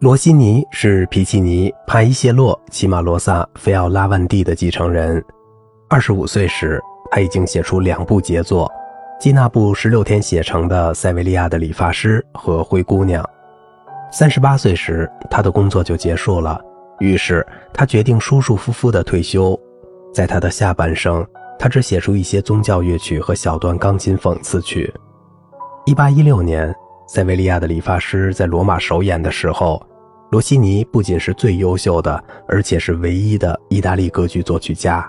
罗西尼是皮奇尼、帕伊谢洛、齐马罗萨、菲奥拉万蒂的继承人。二十五岁时，他已经写出两部杰作，基那部十六天写成的《塞维利亚的理发师》和《灰姑娘》。三十八岁时，他的工作就结束了，于是他决定舒舒服服地退休。在他的下半生，他只写出一些宗教乐曲和小段钢琴讽刺曲。一八一六年，《塞维利亚的理发师》在罗马首演的时候。罗西尼不仅是最优秀的，而且是唯一的意大利歌剧作曲家。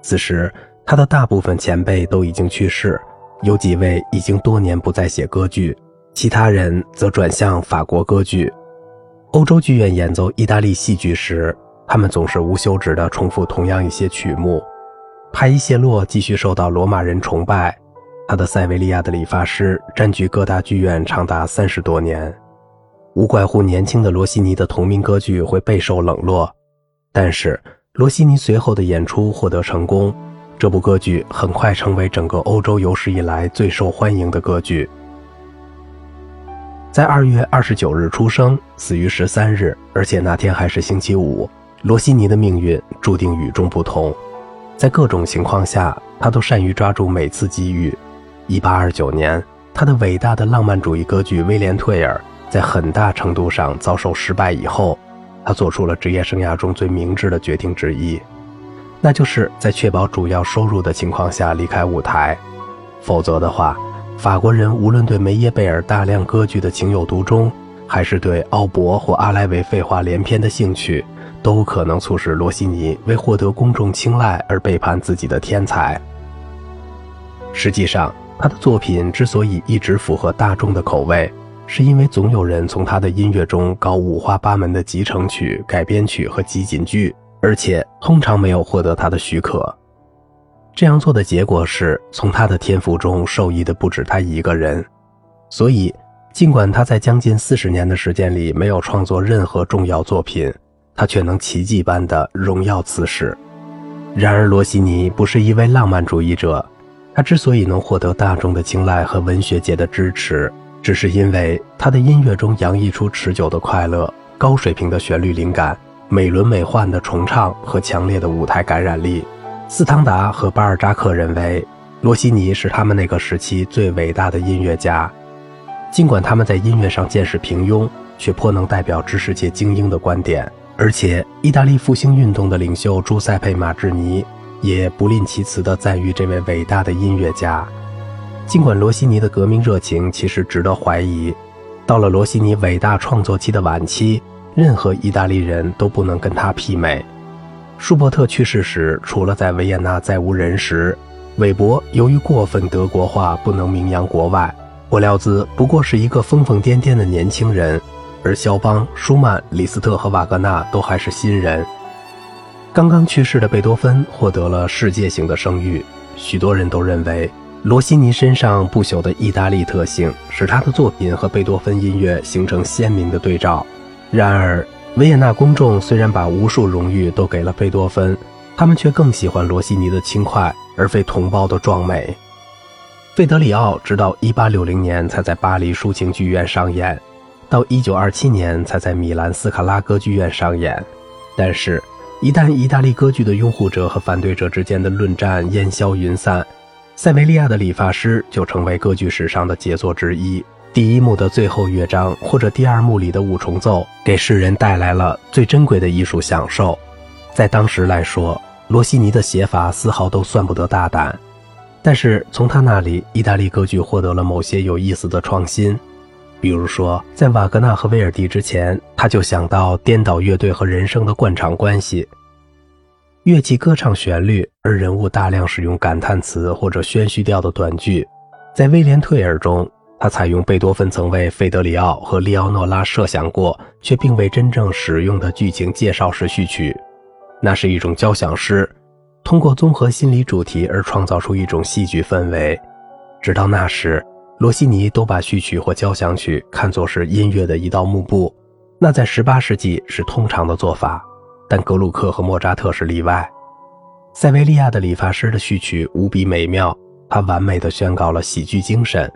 此时，他的大部分前辈都已经去世，有几位已经多年不再写歌剧，其他人则转向法国歌剧。欧洲剧院演奏意大利戏剧时，他们总是无休止地重复同样一些曲目。帕伊谢洛继续受到罗马人崇拜，他的《塞维利亚的理发师》占据各大剧院长达三十多年。无怪乎年轻的罗西尼的同名歌剧会备受冷落，但是罗西尼随后的演出获得成功，这部歌剧很快成为整个欧洲有史以来最受欢迎的歌剧。在二月二十九日出生，死于十三日，而且那天还是星期五。罗西尼的命运注定与众不同，在各种情况下，他都善于抓住每次机遇。一八二九年，他的伟大的浪漫主义歌剧《威廉·退尔》。在很大程度上遭受失败以后，他做出了职业生涯中最明智的决定之一，那就是在确保主要收入的情况下离开舞台。否则的话，法国人无论对梅耶贝尔大量歌剧的情有独钟，还是对奥博或阿莱维废话连篇的兴趣，都可能促使罗西尼为获得公众青睐而背叛自己的天才。实际上，他的作品之所以一直符合大众的口味。是因为总有人从他的音乐中搞五花八门的集成曲、改编曲和集锦剧，而且通常没有获得他的许可。这样做的结果是，从他的天赋中受益的不止他一个人。所以，尽管他在将近四十年的时间里没有创作任何重要作品，他却能奇迹般的荣耀此世。然而，罗西尼不是一位浪漫主义者，他之所以能获得大众的青睐和文学界的支持。只是因为他的音乐中洋溢出持久的快乐、高水平的旋律灵感、美轮美奂的重唱和强烈的舞台感染力。斯汤达和巴尔扎克认为，罗西尼是他们那个时期最伟大的音乐家。尽管他们在音乐上见识平庸，却颇能代表知识界精英的观点。而且，意大利复兴运动的领袖朱塞佩·马志尼也不吝其词地赞誉这位伟大的音乐家。尽管罗西尼的革命热情其实值得怀疑，到了罗西尼伟大创作期的晚期，任何意大利人都不能跟他媲美。舒伯特去世时，除了在维也纳再无人时，韦伯由于过分德国化不能名扬国外，霍廖兹不过是一个疯疯癫癫的年轻人，而肖邦、舒曼、李斯特和瓦格纳都还是新人。刚刚去世的贝多芬获得了世界性的声誉，许多人都认为。罗西尼身上不朽的意大利特性，使他的作品和贝多芬音乐形成鲜明的对照。然而，维也纳公众虽然把无数荣誉都给了贝多芬，他们却更喜欢罗西尼的轻快，而非同胞的壮美。费德里奥直到1860年才在巴黎抒情剧院上演，到1927年才在米兰斯卡拉歌剧院上演。但是，一旦意大利歌剧的拥护者和反对者之间的论战烟消云散，塞维利亚的理发师就成为歌剧史上的杰作之一。第一幕的最后乐章，或者第二幕里的五重奏，给世人带来了最珍贵的艺术享受。在当时来说，罗西尼的写法丝毫都算不得大胆，但是从他那里，意大利歌剧获得了某些有意思的创新。比如说，在瓦格纳和威尔第之前，他就想到颠倒乐队和人生的惯常关系。乐器歌唱旋律，而人物大量使用感叹词或者宣叙调的短句。在《威廉·退尔》中，他采用贝多芬曾为费德里奥和利奥诺拉设想过却并未真正使用的剧情介绍式序曲，那是一种交响诗，通过综合心理主题而创造出一种戏剧氛围。直到那时，罗西尼都把序曲或交响曲看作是音乐的一道幕布，那在18世纪是通常的做法。但格鲁克和莫扎特是例外。塞维利亚的理发师的序曲无比美妙，它完美地宣告了喜剧精神。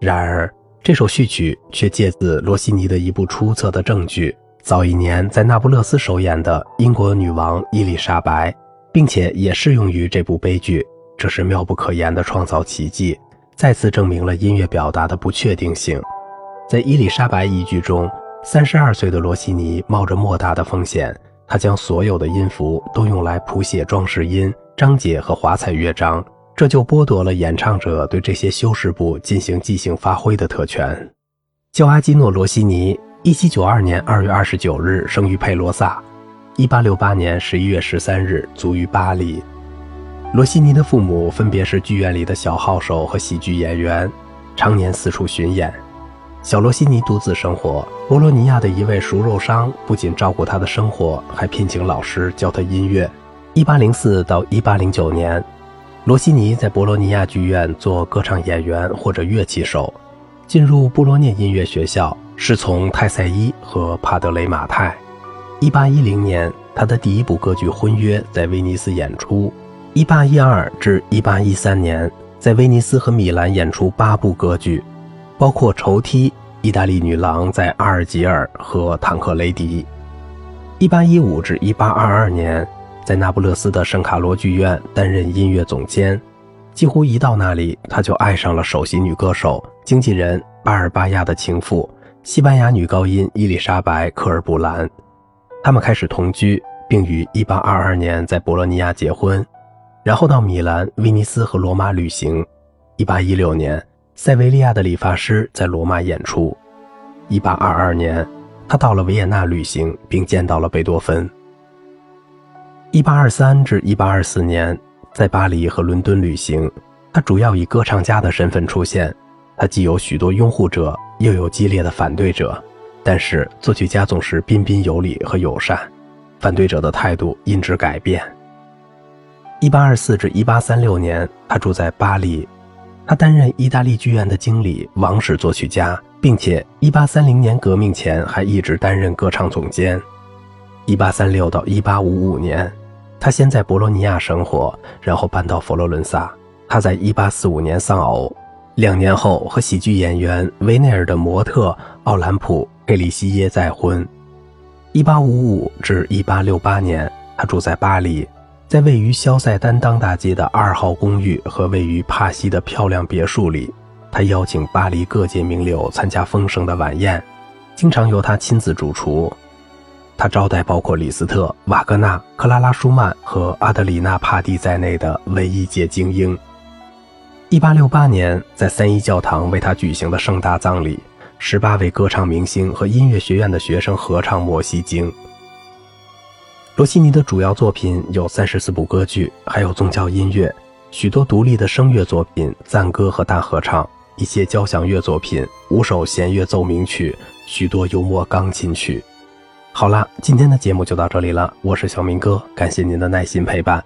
然而，这首序曲却借自罗西尼的一部出色的正剧，早一年在那不勒斯首演的英国女王伊丽莎白，并且也适用于这部悲剧。这是妙不可言的创造奇迹，再次证明了音乐表达的不确定性。在伊丽莎白一剧中，三十二岁的罗西尼冒着莫大的风险，他将所有的音符都用来谱写装饰音、章节和华彩乐章。这就剥夺了演唱者对这些修饰部进行即兴发挥的特权。叫阿基诺·罗西尼，1792年2月29日生于佩罗萨，1868年11月13日卒于巴黎。罗西尼的父母分别是剧院里的小号手和喜剧演员，常年四处巡演。小罗西尼独自生活。博洛尼亚的一位熟肉商不仅照顾他的生活，还聘请老师教他音乐。1804到1809年。罗西尼在博洛尼亚剧院做歌唱演员或者乐器手，进入布罗涅音乐学校，师从泰塞伊和帕德雷马泰。1810年，他的第一部歌剧《婚约》在威尼斯演出。1812至1813年，在威尼斯和米兰演出八部歌剧，包括《绸梯》、《意大利女郎》在阿尔及尔和《坦克雷迪》。1815至1822年。在那不勒斯的圣卡罗剧院担任音乐总监，几乎一到那里，他就爱上了首席女歌手、经纪人巴尔巴亚的情妇——西班牙女高音伊丽莎白·科尔布兰。他们开始同居，并于1822年在博洛尼亚结婚，然后到米兰、威尼斯和罗马旅行。1816年，塞维利亚的理发师在罗马演出。1822年，他到了维也纳旅行，并见到了贝多芬。一八二三至一八二四年，在巴黎和伦敦旅行，他主要以歌唱家的身份出现。他既有许多拥护者，又有激烈的反对者。但是作曲家总是彬彬有礼和友善，反对者的态度因之改变。一八二四至一八三六年，他住在巴黎，他担任意大利剧院的经理、王室作曲家，并且一八三零年革命前还一直担任歌唱总监。一八三六到一八五五年。他先在博洛尼亚生活，然后搬到佛罗伦萨。他在1845年丧偶，两年后和喜剧演员维内尔的模特奥兰普·佩里西耶再婚。1855至1868年，他住在巴黎，在位于肖塞丹当大街的二号公寓和位于帕西的漂亮别墅里。他邀请巴黎各界名流参加丰盛的晚宴，经常由他亲自主厨。他招待包括李斯特、瓦格纳、克拉拉·舒曼和阿德里娜·帕蒂在内的文艺界精英。1868年，在三一教堂为他举行的盛大葬礼，18位歌唱明星和音乐学院的学生合唱《摩西经》。罗西尼的主要作品有三十四部歌剧，还有宗教音乐，许多独立的声乐作品、赞歌和大合唱，一些交响乐作品、五首弦乐奏鸣曲，许多幽默钢琴曲。好啦，今天的节目就到这里了。我是小明哥，感谢您的耐心陪伴。